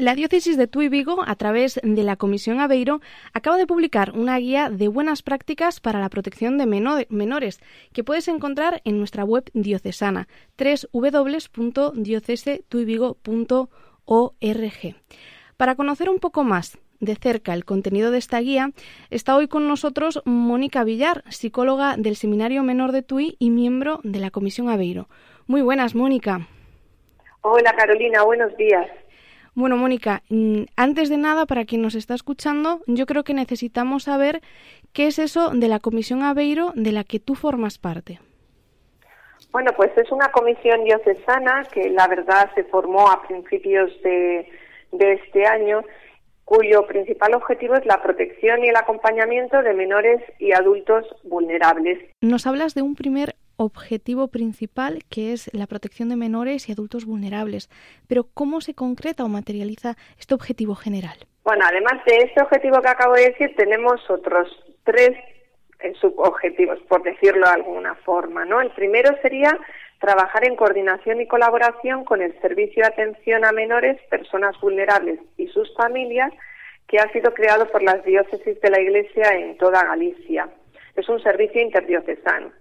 La diócesis de Tuy Vigo, a través de la Comisión Aveiro, acaba de publicar una guía de buenas prácticas para la protección de menores que puedes encontrar en nuestra web diocesana www.diocesetuyvigo.org. Para conocer un poco más de cerca el contenido de esta guía, está hoy con nosotros Mónica Villar, psicóloga del Seminario Menor de Tui y miembro de la Comisión Aveiro. Muy buenas, Mónica. Hola, Carolina, buenos días. Bueno, Mónica, mm, antes de nada, para quien nos está escuchando, yo creo que necesitamos saber qué es eso de la Comisión Aveiro de la que tú formas parte. Bueno, pues es una comisión diocesana que la verdad se formó a principios de, de este año, cuyo principal objetivo es la protección y el acompañamiento de menores y adultos vulnerables. Nos hablas de un primer objetivo principal, que es la protección de menores y adultos vulnerables. Pero ¿cómo se concreta o materializa este objetivo general? Bueno, además de este objetivo que acabo de decir, tenemos otros tres eh, subobjetivos, por decirlo de alguna forma. ¿no? El primero sería trabajar en coordinación y colaboración con el Servicio de Atención a Menores, Personas Vulnerables y sus familias, que ha sido creado por las diócesis de la Iglesia en toda Galicia. Es un servicio interdiocesano.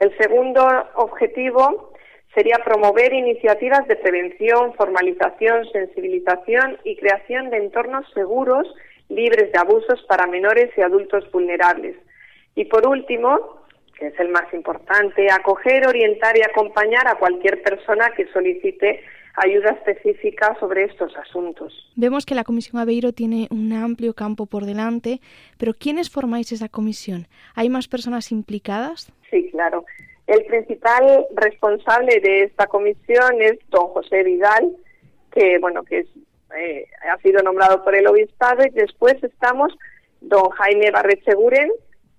El segundo objetivo sería promover iniciativas de prevención, formalización, sensibilización y creación de entornos seguros, libres de abusos para menores y adultos vulnerables. Y por último, que es el más importante, acoger, orientar y acompañar a cualquier persona que solicite ayuda específica sobre estos asuntos. Vemos que la Comisión Aveiro tiene un amplio campo por delante, pero ¿quiénes formáis esa comisión? ¿Hay más personas implicadas? Sí, claro. El principal responsable de esta comisión es don José Vidal, que bueno, que eh, ha sido nombrado por el obispado, y después estamos don Jaime Barrecheguren,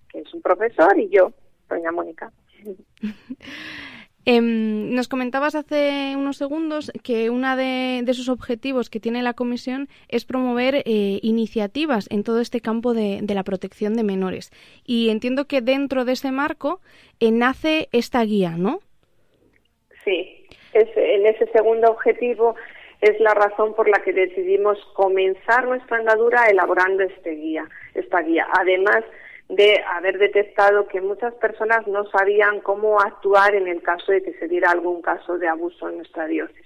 que es un profesor, y yo, doña Mónica. Em, nos comentabas hace unos segundos que uno de, esos objetivos que tiene la Comisión es promover eh, iniciativas en todo este campo de, la protección de menores. Y entiendo que dentro de ese marco eh, nace esta guía, ¿no? Sí, en ese segundo objetivo es la razón por la que decidimos comenzar nuestra andadura elaborando este guía, esta guía. Además, de haber detectado que muchas personas no sabían cómo actuar en el caso de que se diera algún caso de abuso en nuestra diócesis.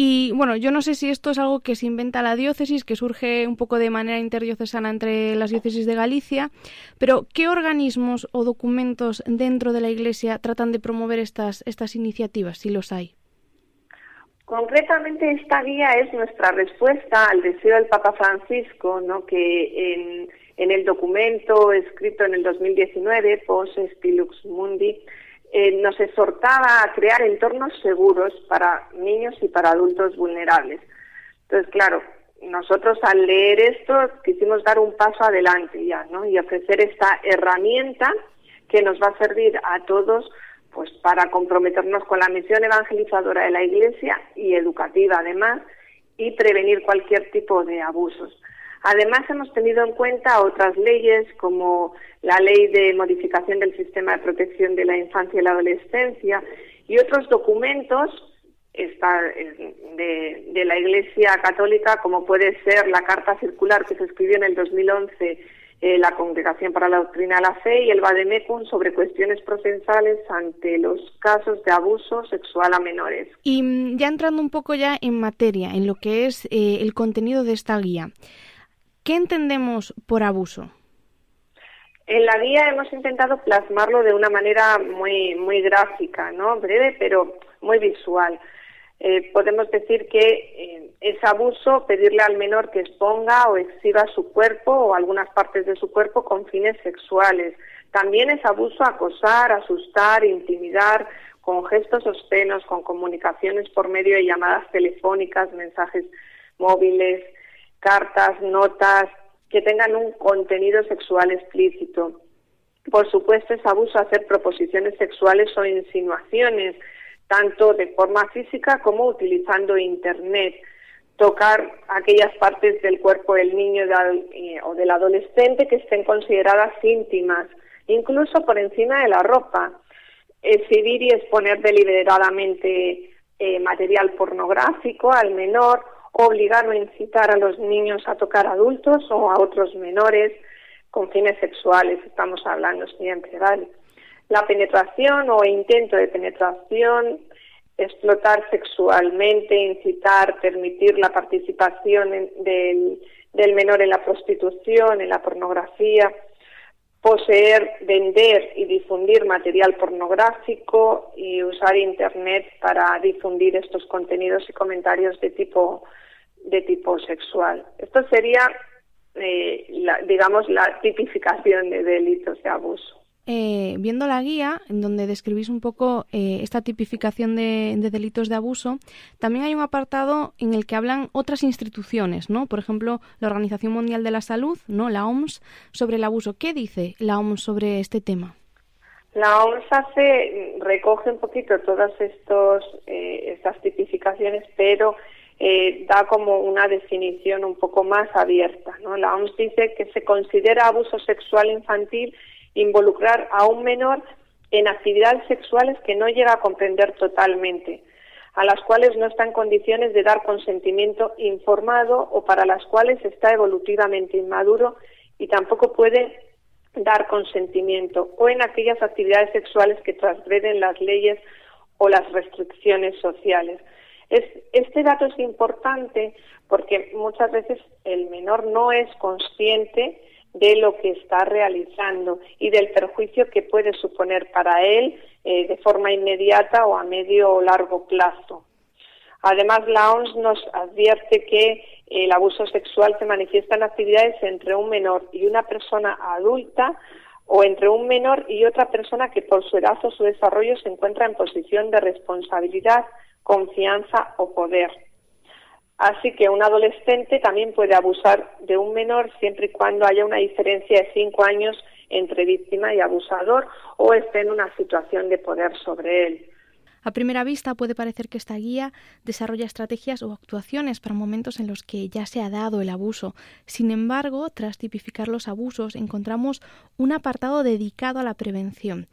Y bueno, yo no sé si esto es algo que se inventa la diócesis, que surge un poco de manera interdiocesana entre las diócesis de Galicia, pero ¿qué organismos o documentos dentro de la Iglesia tratan de promover estas, estas iniciativas, si los hay? Concretamente, esta guía es nuestra respuesta al deseo del Papa Francisco, ¿no? que en en el documento escrito en el 2019, Post Spilux Mundi, eh, nos exhortaba a crear entornos seguros para niños y para adultos vulnerables. Entonces, claro, nosotros al leer esto quisimos dar un paso adelante ya, ¿no? Y ofrecer esta herramienta que nos va a servir a todos pues para comprometernos con la misión evangelizadora de la Iglesia y educativa además y prevenir cualquier tipo de abusos. Además, hemos tenido en cuenta otras leyes como la Ley de Modificación del Sistema de Protección de la Infancia y la Adolescencia y otros documentos de, de, la Iglesia Católica, como puede ser la Carta Circular que se escribió en el 2011 eh, la Congregación para la Doctrina de la Fe y el Vademecum sobre cuestiones procesales ante los casos de abuso sexual a menores. Y mm, ya entrando un poco ya en materia, en lo que es eh, el contenido de esta guía. ¿Qué entendemos por abuso? En la guía hemos intentado plasmarlo de una manera muy, muy gráfica, ¿no? Breve, pero muy visual. Eh, podemos decir que eh, es abuso pedirle al menor que exponga o exhiba su cuerpo o algunas partes de su cuerpo con fines sexuales. También es abuso acosar, asustar, intimidar con gestos obscenos, con comunicaciones por medio de llamadas telefónicas, mensajes móviles, cartas, notas que tengan un contenido sexual explícito. Por supuesto, es abuso hacer proposiciones sexuales o insinuaciones, tanto de forma física como utilizando Internet. Tocar aquellas partes del cuerpo del niño eh, o del adolescente que estén consideradas íntimas, incluso por encima de la ropa. Exhibir y exponer deliberadamente eh, material pornográfico al menor obligar o incitar a los niños a tocar adultos o a otros menores con fines sexuales, estamos hablando siempre, ¿vale? La penetración o intento de penetración, explotar sexualmente, incitar, permitir la participación del, del menor en la prostitución, en la pornografía, poseer, vender y difundir material pornográfico y usar Internet para difundir estos contenidos y comentarios de tipo de tipo sexual. Esto sería, eh, digamos, la tipificación de delitos de abuso. Eh, viendo la guía, en donde describís un poco eh, esta tipificación de, delitos de abuso, también hay un apartado en el que hablan otras instituciones, ¿no? Por ejemplo, la Organización Mundial de la Salud, ¿no? La OMS, sobre el abuso. ¿Qué dice la OMS sobre este tema? La OMS hace, recoge un poquito todas estos, eh, estas tipificaciones, pero da como una definición un poco más abierta. ¿no? La OMS dice que se considera abuso sexual infantil involucrar a un menor en actividades sexuales que no llega a comprender totalmente, a las cuales no está en condiciones de dar consentimiento informado o para las cuales está evolutivamente inmaduro y tampoco puede dar consentimiento, o en aquellas actividades sexuales que transgreden las leyes o las restricciones sociales. este dato es importante porque muchas veces el menor no es consciente de lo que está realizando y del perjuicio que puede suponer para él eh, de forma inmediata o a medio o largo plazo. Además, la OMS nos advierte que el abuso sexual se manifiesta en actividades entre un menor y una persona adulta o entre un menor y otra persona que por su edad o su desarrollo se encuentra en posición de responsabilidad, confianza o poder. Así que un adolescente también puede abusar de un menor siempre y cuando haya una diferencia de cinco años entre víctima y abusador o esté en una situación de poder sobre él. A primera vista puede parecer que esta guía desarrolla estrategias o actuaciones para momentos en los que ya se ha dado el abuso. Sin embargo, tras tipificar los abusos, encontramos un apartado dedicado a la prevención.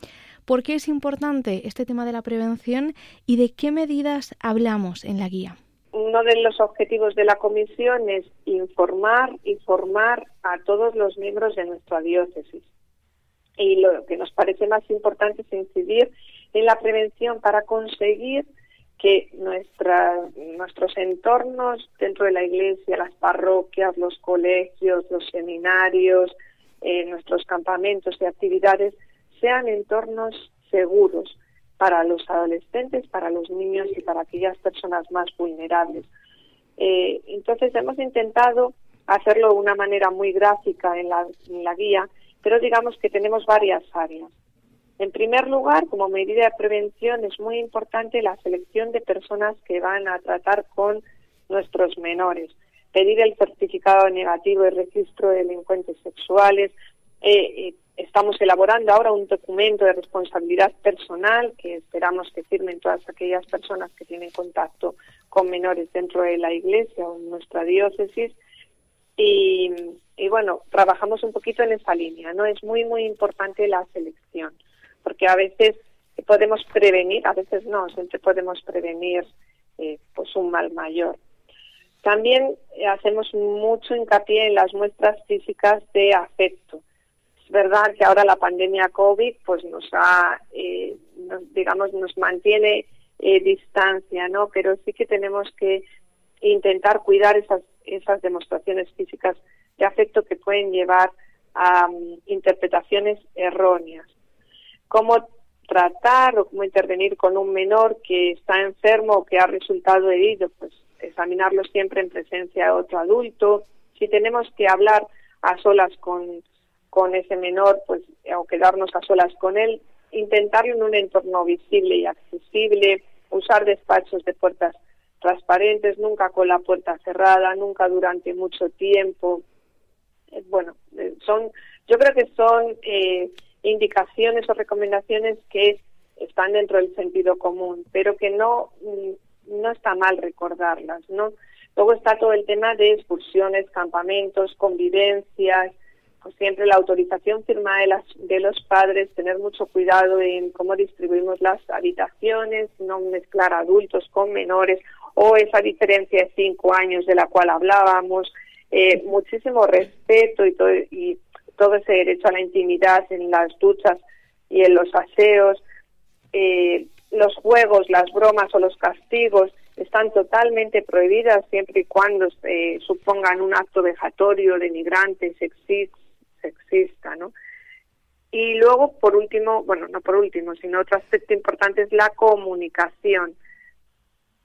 ¿Por qué es importante este tema de la prevención y de qué medidas hablamos en la guía? Uno de los objetivos de la comisión es informar y formar a todos los miembros de nuestra diócesis. Y lo que nos parece más importante es incidir en la prevención para conseguir que nuestros entornos dentro de la iglesia, las parroquias, los colegios, los seminarios, eh, nuestros campamentos y actividades sean entornos seguros, para los adolescentes, para los niños y para aquellas personas más vulnerables. Eh, entonces hemos intentado hacerlo de una manera muy gráfica en la, guía, pero digamos que tenemos varias áreas. En primer lugar, como medida de prevención, es muy importante la selección de personas que van a tratar con nuestros menores. Pedir el certificado negativo de registro de delincuentes sexuales, eh, eh Estamos elaborando ahora un documento de responsabilidad personal que esperamos que firmen todas aquellas personas que tienen contacto con menores dentro de la iglesia o en nuestra diócesis. Y, bueno, trabajamos un poquito en esa línea, ¿no? Es muy, muy importante la selección, porque a veces podemos prevenir, a veces no, siempre podemos prevenir eh, pues un mal mayor. También hacemos mucho hincapié en las muestras físicas de afecto verdad que ahora la pandemia COVID pues nos ha, eh, digamos, nos mantiene eh, distancia, ¿no? Pero sí que tenemos que intentar cuidar esas, esas demostraciones físicas de afecto que pueden llevar a mm, interpretaciones erróneas. Cómo tratar o cómo intervenir con un menor que está enfermo o que ha resultado herido, pues examinarlo siempre en presencia de otro adulto. Si tenemos que hablar a solas con con ese menor, pues, o quedarnos a solas con él, intentarlo en un entorno visible y accesible, usar despachos de puertas transparentes, nunca con la puerta cerrada, nunca durante mucho tiempo. Eh, bueno, eh, son, yo creo que son eh, indicaciones o recomendaciones que están dentro del sentido común, pero que no, mm, no está mal recordarlas, ¿no? Luego está todo el tema de excursiones, campamentos, convivencias, pues siempre la autorización firmada de, las, de los padres, tener mucho cuidado en cómo distribuimos las habitaciones, no mezclar adultos con menores o esa diferencia de cinco años de la cual hablábamos, eh, muchísimo respeto y todo, y todo ese derecho a la intimidad en las duchas y en los aseos, eh, los juegos, las bromas o los castigos están totalmente prohibidas siempre y cuando eh, supongan un acto vejatorio, denigrante, sexista, sexista, ¿no? Y luego, por último, bueno, no por último, sino otro aspecto importante es la comunicación.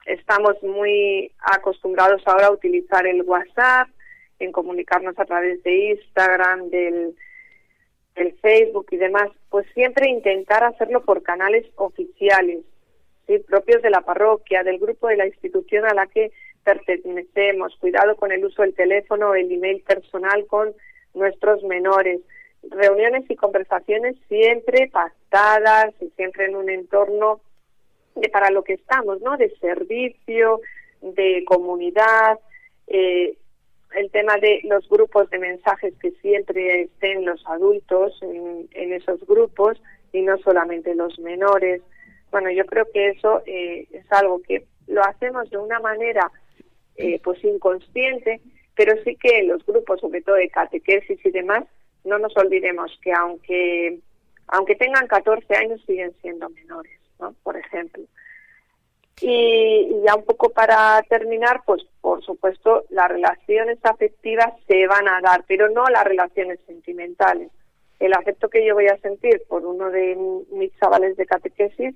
Estamos muy acostumbrados ahora a utilizar el WhatsApp, en comunicarnos a través de Instagram, del, Facebook y demás, pues siempre intentar hacerlo por canales oficiales, ¿sí? propios de la parroquia, del grupo de la institución a la que pertenecemos, cuidado con el uso del teléfono el email personal con nuestros menores, reuniones y conversaciones siempre pactadas y siempre en un entorno de para lo que estamos, ¿no? De servicio, de comunidad, eh, el tema de los grupos de mensajes que siempre estén los adultos en, esos grupos y no solamente los menores. Bueno, yo creo que eso eh, es algo que lo hacemos de una manera eh, pues inconsciente, pero sí que los grupos, sobre todo de catequesis y demás, no nos olvidemos que aunque aunque tengan 14 años siguen siendo menores, ¿no? Por ejemplo. Y, ya un poco para terminar, pues por supuesto las relaciones afectivas se van a dar, pero no las relaciones sentimentales. El afecto que yo voy a sentir por uno de mis chavales de catequesis,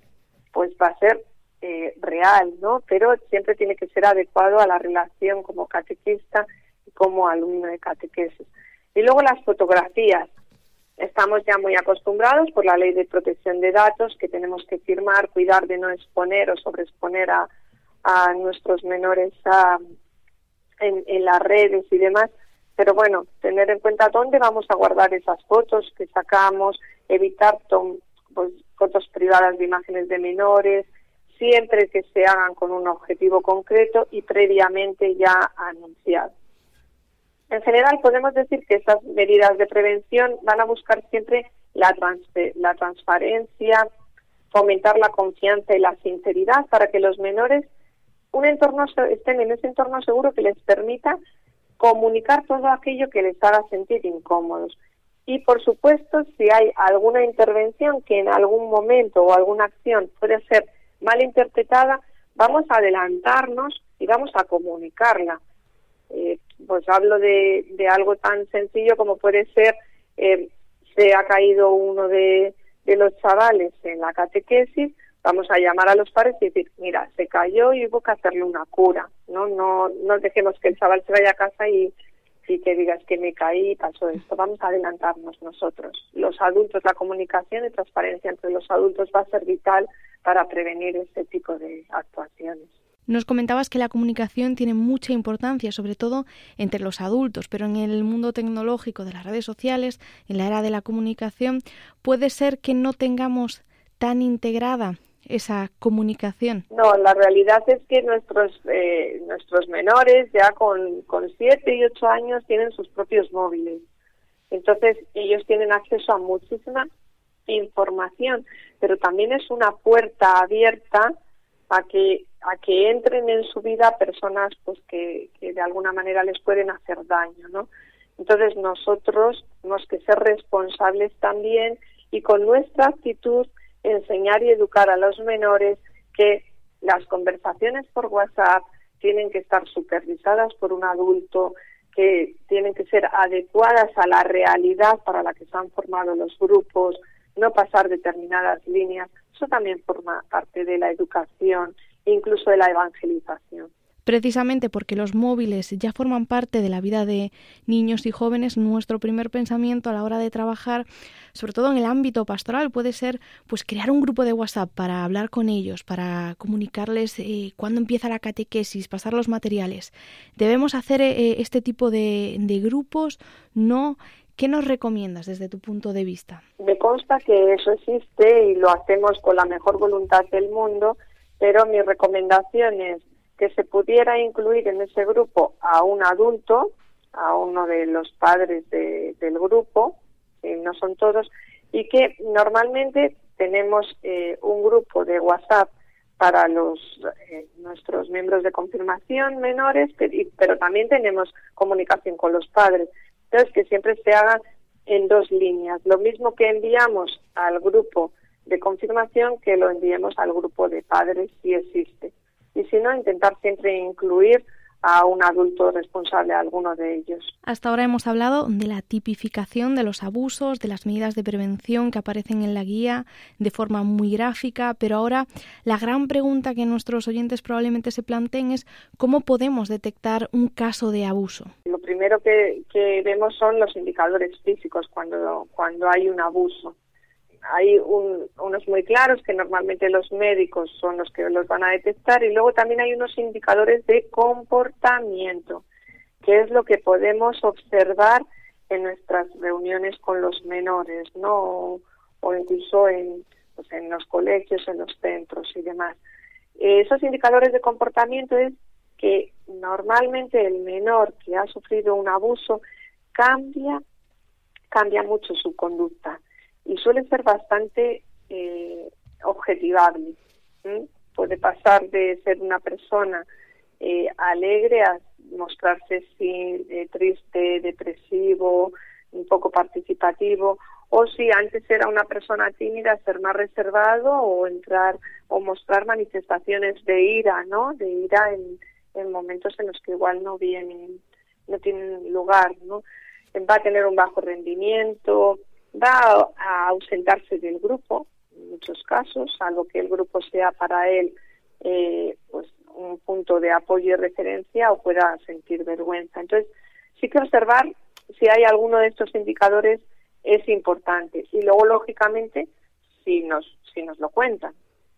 pues va a ser eh, real, ¿no? Pero siempre tiene que ser adecuado a la relación como catequista como alumno de catequesis. Y luego las fotografías. Estamos ya muy acostumbrados por la ley de protección de datos que tenemos que firmar, cuidar de no exponer o sobreexponer a, a nuestros menores en, en las redes y demás. Pero bueno, tener en cuenta dónde vamos a guardar esas fotos que sacamos, evitar pues, fotos privadas de imágenes de menores, siempre que se hagan con un objetivo concreto y previamente ya anunciado. En general, podemos decir que estas medidas de prevención van a buscar siempre la, transparencia, fomentar la confianza y la sinceridad para que los menores un entorno estén en ese entorno seguro que les permita comunicar todo aquello que les haga sentir incómodos. Y por supuesto, si hay alguna intervención que en algún momento o alguna acción puede ser mal interpretada, vamos a adelantarnos y vamos a comunicarla. Eh, pues hablo de, de, algo tan sencillo como puede ser, eh, se ha caído uno de, los chavales en la catequesis, vamos a llamar a los padres y decir, mira, se cayó y hubo que hacerle una cura, ¿no? No, no dejemos que el chaval se vaya a casa y, y que digas que me caí y pasó esto. Vamos a adelantarnos nosotros. Los adultos, la comunicación y transparencia entre los adultos va a ser vital para prevenir este tipo de actuaciones. Nos comentabas que la comunicación tiene mucha importancia, sobre todo entre los adultos, pero en el mundo tecnológico de las redes sociales, en la era de la comunicación, puede ser que no tengamos tan integrada esa comunicación. No, la realidad es que nuestros eh, nuestros menores ya con, con siete y ocho años tienen sus propios móviles. Entonces ellos tienen acceso a muchísima información, pero también es una puerta abierta a que a que entren en su vida personas pues que, de alguna manera les pueden hacer daño, ¿no? Entonces nosotros tenemos que ser responsables también y con nuestra actitud enseñar y educar a los menores que las conversaciones por WhatsApp tienen que estar supervisadas por un adulto, que tienen que ser adecuadas a la realidad para la que se han formado los grupos, no pasar determinadas líneas. Eso también forma parte de la educación, incluso de la evangelización. Precisamente porque los móviles ya forman parte de la vida de niños y jóvenes, nuestro primer pensamiento a la hora de trabajar, sobre todo en el ámbito pastoral, puede ser pues crear un grupo de WhatsApp para hablar con ellos, para comunicarles eh, cuándo empieza la catequesis, pasar los materiales. Debemos hacer eh, este tipo de, de grupos, no ¿Qué nos recomiendas desde tu punto de vista? Me consta que eso existe y lo hacemos con la mejor voluntad del mundo, pero mi recomendación es que se pudiera incluir en ese grupo a un adulto, a uno de los padres del grupo, no son todos, y que normalmente tenemos eh, un grupo de WhatsApp para los eh, nuestros miembros de confirmación menores, pero, también tenemos comunicación con los padres. Entonces, que siempre se haga en dos líneas. Lo mismo que enviamos al grupo de confirmación, que lo enviemos al grupo de padres si existe. Y si no, intentar siempre incluir a un adulto responsable, a alguno de ellos. Hasta ahora hemos hablado de la tipificación de los abusos, de las medidas de prevención que aparecen en la guía de forma muy gráfica, pero ahora la gran pregunta que nuestros oyentes probablemente se planteen es cómo podemos detectar un caso de abuso. Lo primero que, que vemos son los indicadores físicos cuando, cuando hay un abuso hay unos muy claros que normalmente los médicos son los que los van a detectar y luego también hay unos indicadores de comportamiento, que es lo que podemos observar en nuestras reuniones con los menores, ¿no? O, incluso en, pues en los colegios, en los centros y demás. esos indicadores de comportamiento es que normalmente el menor que ha sufrido un abuso cambia, cambia mucho su conducta y suele ser bastante eh, objetivable. Puede pasar de ser una persona eh, alegre a mostrarse eh, triste, depresivo, un poco participativo, o si antes era una persona tímida, ser más reservado o entrar o mostrar manifestaciones de ira, ¿no? De ira en, en momentos en los que igual no vienen, no tienen lugar, ¿no? Va a tener un bajo rendimiento, va a ausentarse del grupo en muchos casos, salvo que el grupo sea para él eh, pues un punto de apoyo y referencia o pueda sentir vergüenza. Entonces, sí que observar si hay alguno de estos indicadores es importante y luego lógicamente si nos si nos lo cuentan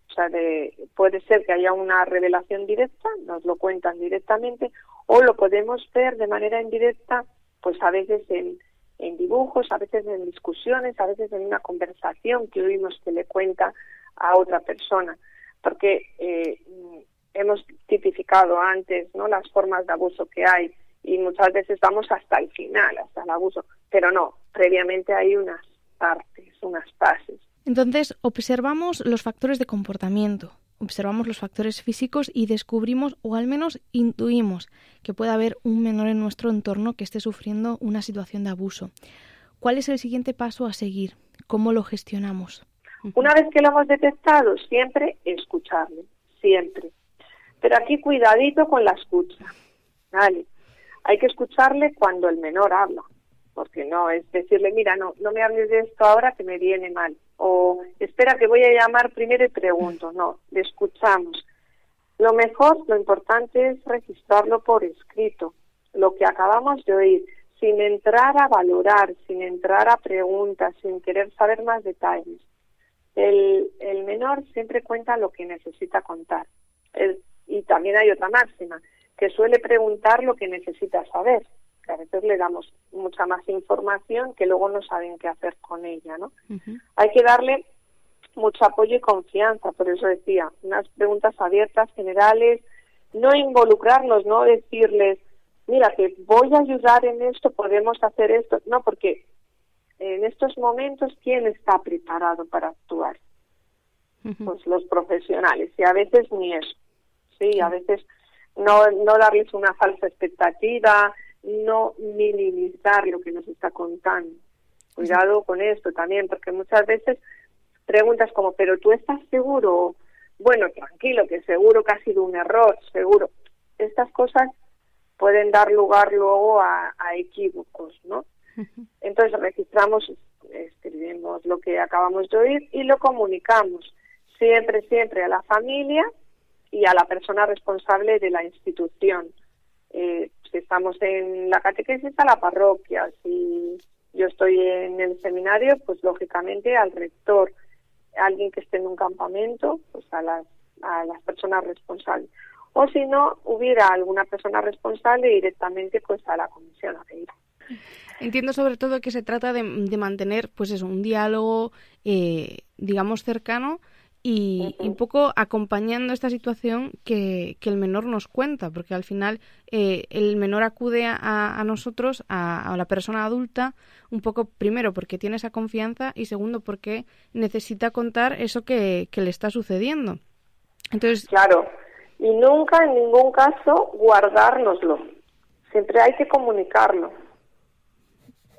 o sea de, puede ser que haya una revelación directa nos lo cuentan directamente o lo podemos ver de manera indirecta pues a veces en en dibujos, a veces en discusiones, a veces en una conversación que oímos que le cuenta a otra persona, porque eh, hemos tipificado antes no las formas de abuso que hay y muchas veces vamos hasta el final, hasta el abuso, pero no, previamente hay unas partes, unas fases. Entonces, observamos los factores de comportamiento, observamos los factores físicos y descubrimos o al menos intuimos que puede haber un menor en nuestro entorno que esté sufriendo una situación de abuso. ¿Cuál es el siguiente paso a seguir? ¿Cómo lo gestionamos? Una vez que lo hemos detectado, siempre escucharle, siempre. Pero aquí cuidadito con la escucha. Hay que escucharle cuando el menor habla, porque no es decirle, mira, no, no me hables de esto ahora que me viene mal o espera que voy a llamar primero y pregunto. No, le escuchamos. Lo mejor, lo importante es registrarlo por escrito, lo que acabamos de oír, sin entrar a valorar, sin entrar a preguntas, sin querer saber más detalles. El, el menor siempre cuenta lo que necesita contar. y también hay otra máxima, que suele preguntar lo que necesita saber que a veces le damos mucha más información que luego no saben qué hacer con ella, ¿no? Hay que darle mucho apoyo y confianza, por eso decía, unas preguntas abiertas, generales, no involucrarnos, no decirles, mira, que voy a ayudar en esto, podemos hacer esto, no, porque en estos momentos, ¿quién está preparado para actuar? Pues los profesionales, y a veces ni eso, sí, a veces no, no darles una falsa expectativa, no minimizar lo que nos está contando. Cuidado con esto también, porque muchas veces preguntas como, pero tú estás seguro, bueno, tranquilo, que seguro que ha sido un error, seguro. Estas cosas pueden dar lugar luego a, equívocos, ¿no? Entonces registramos, escribimos lo que acabamos de oír y lo comunicamos siempre, siempre a la familia y a la persona responsable de la institución. Eh, si estamos en la catequesis a la parroquia, si yo estoy en el seminario, pues lógicamente al rector, alguien que esté en un campamento, pues a las, a las personas responsables. O si no hubiera alguna persona responsable directamente pues a la comisión a Entiendo sobre todo que se trata de, de mantener pues eso, un diálogo eh, digamos cercano y, un poco acompañando esta situación que, el menor nos cuenta, porque al final eh, el menor acude a, nosotros, a, la persona adulta, un poco primero porque tiene esa confianza y segundo porque necesita contar eso que, le está sucediendo. Entonces, claro, y nunca en ningún caso guardárnoslo. Siempre hay que comunicarlo.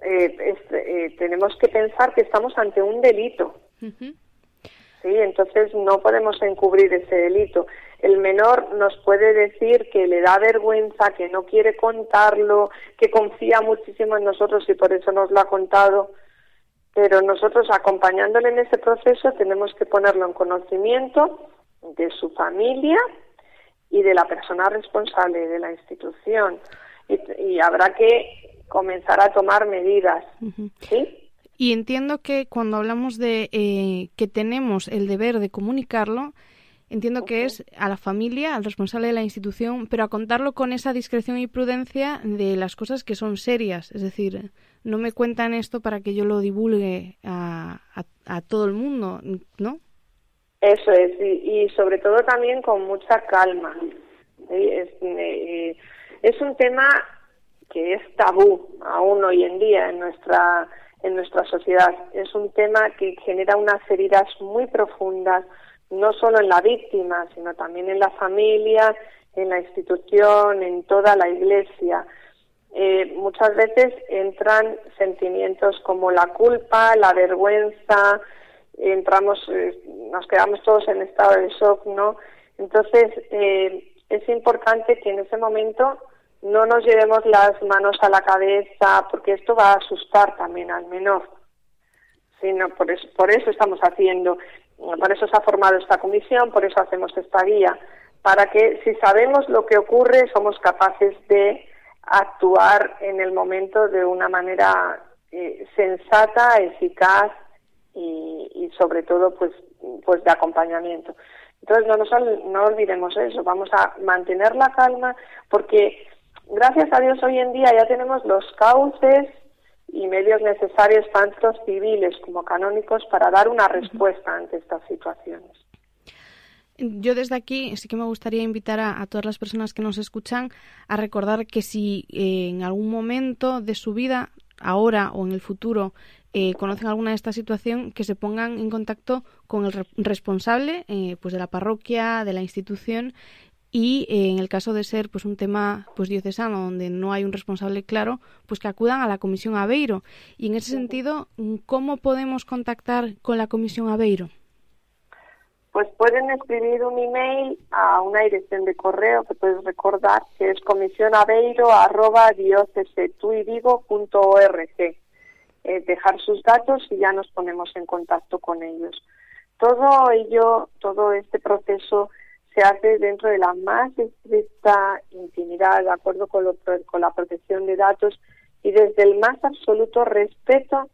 Eh, eh, tenemos que pensar que estamos ante un delito. ¿Sí? Entonces no podemos encubrir ese delito. El menor nos puede decir que le da vergüenza, que no quiere contarlo, que confía muchísimo en nosotros y por eso nos lo ha contado, pero nosotros acompañándole en ese proceso tenemos que ponerlo en conocimiento de su familia y de la persona responsable de la institución y, habrá que comenzar a tomar medidas, ¿sí? Y entiendo que cuando hablamos de eh, que tenemos el deber de comunicarlo, entiendo que es a la familia, al responsable de la institución, pero a contarlo con esa discreción y prudencia de las cosas que son serias. Es decir, no me cuentan esto para que yo lo divulgue a, a, todo el mundo, ¿no? Eso es, y, sobre todo también con mucha calma. Es, eh, es un tema que es tabú aún hoy en día en nuestra en nuestra sociedad. Es un tema que genera unas heridas muy profundas, no solo en la víctima, sino también en la familia, en la institución, en toda la iglesia. Eh, muchas veces entran sentimientos como la culpa, la vergüenza, entramos, eh, nos quedamos todos en estado de shock, ¿no? Entonces, eh, es importante que en ese momento no nos llevemos las manos a la cabeza, porque esto va a asustar también al menor. Sino por eso, por eso estamos haciendo, por eso se ha formado esta comisión, por eso hacemos esta guía, para que si sabemos lo que ocurre, somos capaces de actuar en el momento de una manera eh, sensata, eficaz y, y, sobre todo pues, pues de acompañamiento. Entonces no nos no olvidemos eso, vamos a mantener la calma porque gracias a Dios hoy en día ya tenemos los cauces y medios necesarios, tanto civiles como canónicos, para dar una respuesta ante estas situaciones. Yo desde aquí sí que me gustaría invitar a, todas las personas que nos escuchan a recordar que si eh, en algún momento de su vida, ahora o en el futuro, eh, conocen alguna de esta situación, que se pongan en contacto con el responsable eh, pues de la parroquia, de la institución y eh, en el caso de ser pues un tema pues diocesano donde no hay un responsable claro pues que acudan a la comisión Aveiro. Y en ese sentido cómo podemos contactar con la comisión Aveiro pues pueden escribir un email a una dirección de correo que puedes recordar que es comisionaveiro@diocesetuidigo.org eh, dejar sus datos y ya nos ponemos en contacto con ellos. Todo ello todo este proceso se hace dentro de la más estricta intimidad, de acuerdo con, con la protección de datos y desde el más absoluto respeto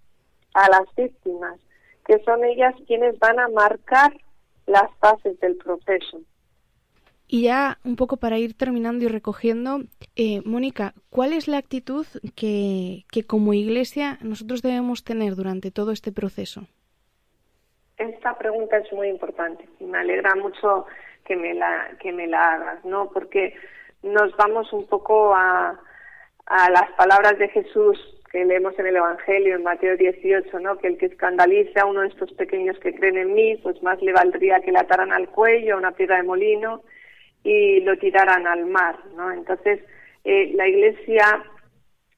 a las víctimas, que son ellas quienes van a marcar las fases del proceso. Y ya un poco para ir terminando y recogiendo, eh, Mónica, ¿cuál es la actitud que, que como Iglesia nosotros debemos tener durante todo este proceso? Esta pregunta es muy importante y me alegra mucho que me la que me la hagas, ¿no? Porque nos vamos un poco a, a las palabras de Jesús que leemos en el Evangelio en Mateo 18, ¿no? Que el que escandalice a uno de estos pequeños que creen en mí, pues más le valdría que le ataran al cuello a una piedra de molino y lo tiraran al mar, ¿no? Entonces, eh, la Iglesia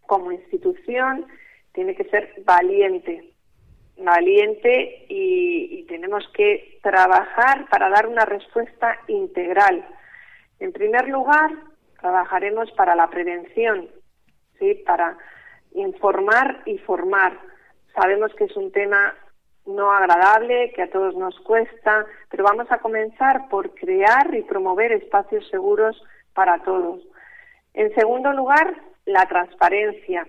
como institución tiene que ser valiente, valiente y, tenemos que trabajar para dar una respuesta integral. En primer lugar, trabajaremos para la prevención, ¿sí? para informar y formar. Sabemos que es un tema no agradable, que a todos nos cuesta, pero vamos a comenzar por crear y promover espacios seguros para todos. En segundo lugar, la transparencia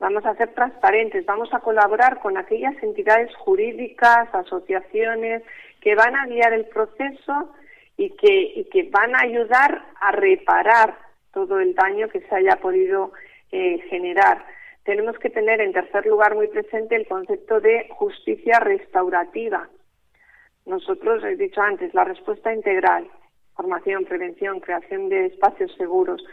vamos a ser transparentes, vamos a colaborar con aquellas entidades jurídicas, asociaciones que van a guiar el proceso y que, que van a ayudar a reparar todo el daño que se haya podido eh, generar. Tenemos que tener, en tercer lugar, muy presente el concepto de justicia restaurativa. Nosotros, he dicho antes, la respuesta integral, formación, prevención, creación de espacios seguros,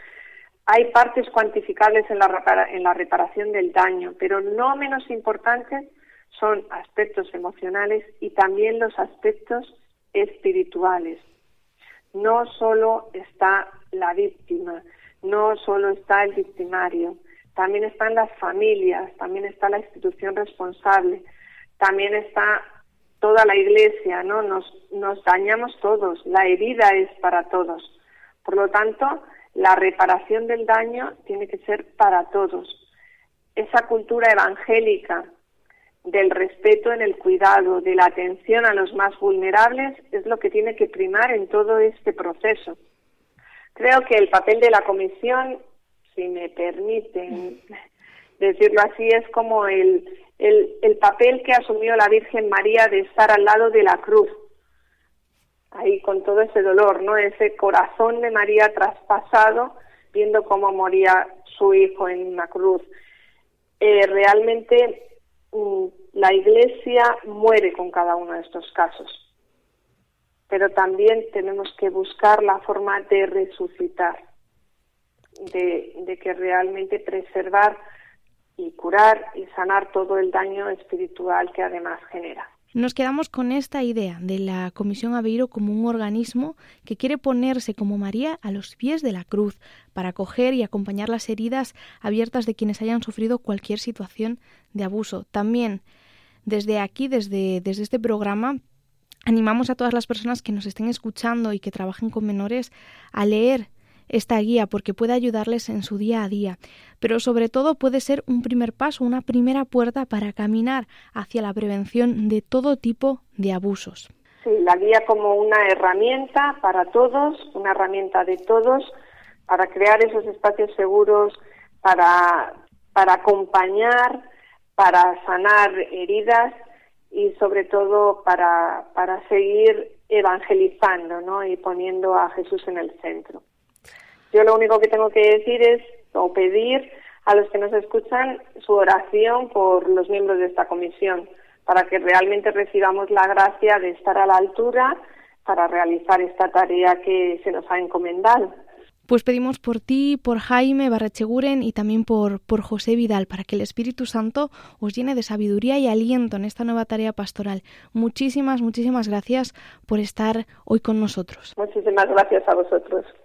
hay partes cuantificables en la, en la reparación del daño, pero no menos importantes son aspectos emocionales y también los aspectos espirituales, no solo está la víctima, no solo está el victimario, también están las familias, también está la institución responsable, también está toda la iglesia, ¿no? Nos, nos dañamos todos, la herida es para todos. Por lo tanto, la reparación del daño tiene que ser para todos. Esa cultura evangélica del respeto en el cuidado, de la atención a los más vulnerables, es lo que tiene que primar en todo este proceso. Creo que el papel de la Comisión, si me permiten decirlo así, es como el, el, el papel que asumió la Virgen María de estar al lado de la cruz, ahí con todo ese dolor, ¿no? Ese corazón de María traspasado, viendo cómo moría su hijo en una cruz. Eh, realmente mm, la Iglesia muere con cada uno de estos casos, pero también tenemos que buscar la forma de resucitar, de, de que realmente preservar y curar y sanar todo el daño espiritual que además genera. Nos quedamos con esta idea de la Comisión Aveiro como un organismo que quiere ponerse como María a los pies de la cruz para acoger y acompañar las heridas abiertas de quienes hayan sufrido cualquier situación de abuso. También desde aquí, desde, desde este programa, animamos a todas las personas que nos estén escuchando y que trabajen con menores a leer esta guía porque puede ayudarles en su día a día, pero sobre todo puede ser un primer paso, una primera puerta para caminar hacia la prevención de todo tipo de abusos. Sí, la guía como una herramienta para todos, una herramienta de todos para crear esos espacios seguros, para, para acompañar, para sanar heridas y sobre todo para, para seguir evangelizando ¿no? y poniendo a Jesús en el centro. Yo lo único que tengo que decir es o pedir a los que nos escuchan su oración por los miembros de esta comisión, para que realmente recibamos la gracia de estar a la altura para realizar esta tarea que se nos ha encomendado. Pues pedimos por ti, por Jaime Barrecheguren y también por, por José Vidal, para que el Espíritu Santo os llene de sabiduría y aliento en esta nueva tarea pastoral. Muchísimas, muchísimas gracias por estar hoy con nosotros. Muchísimas gracias a vosotros.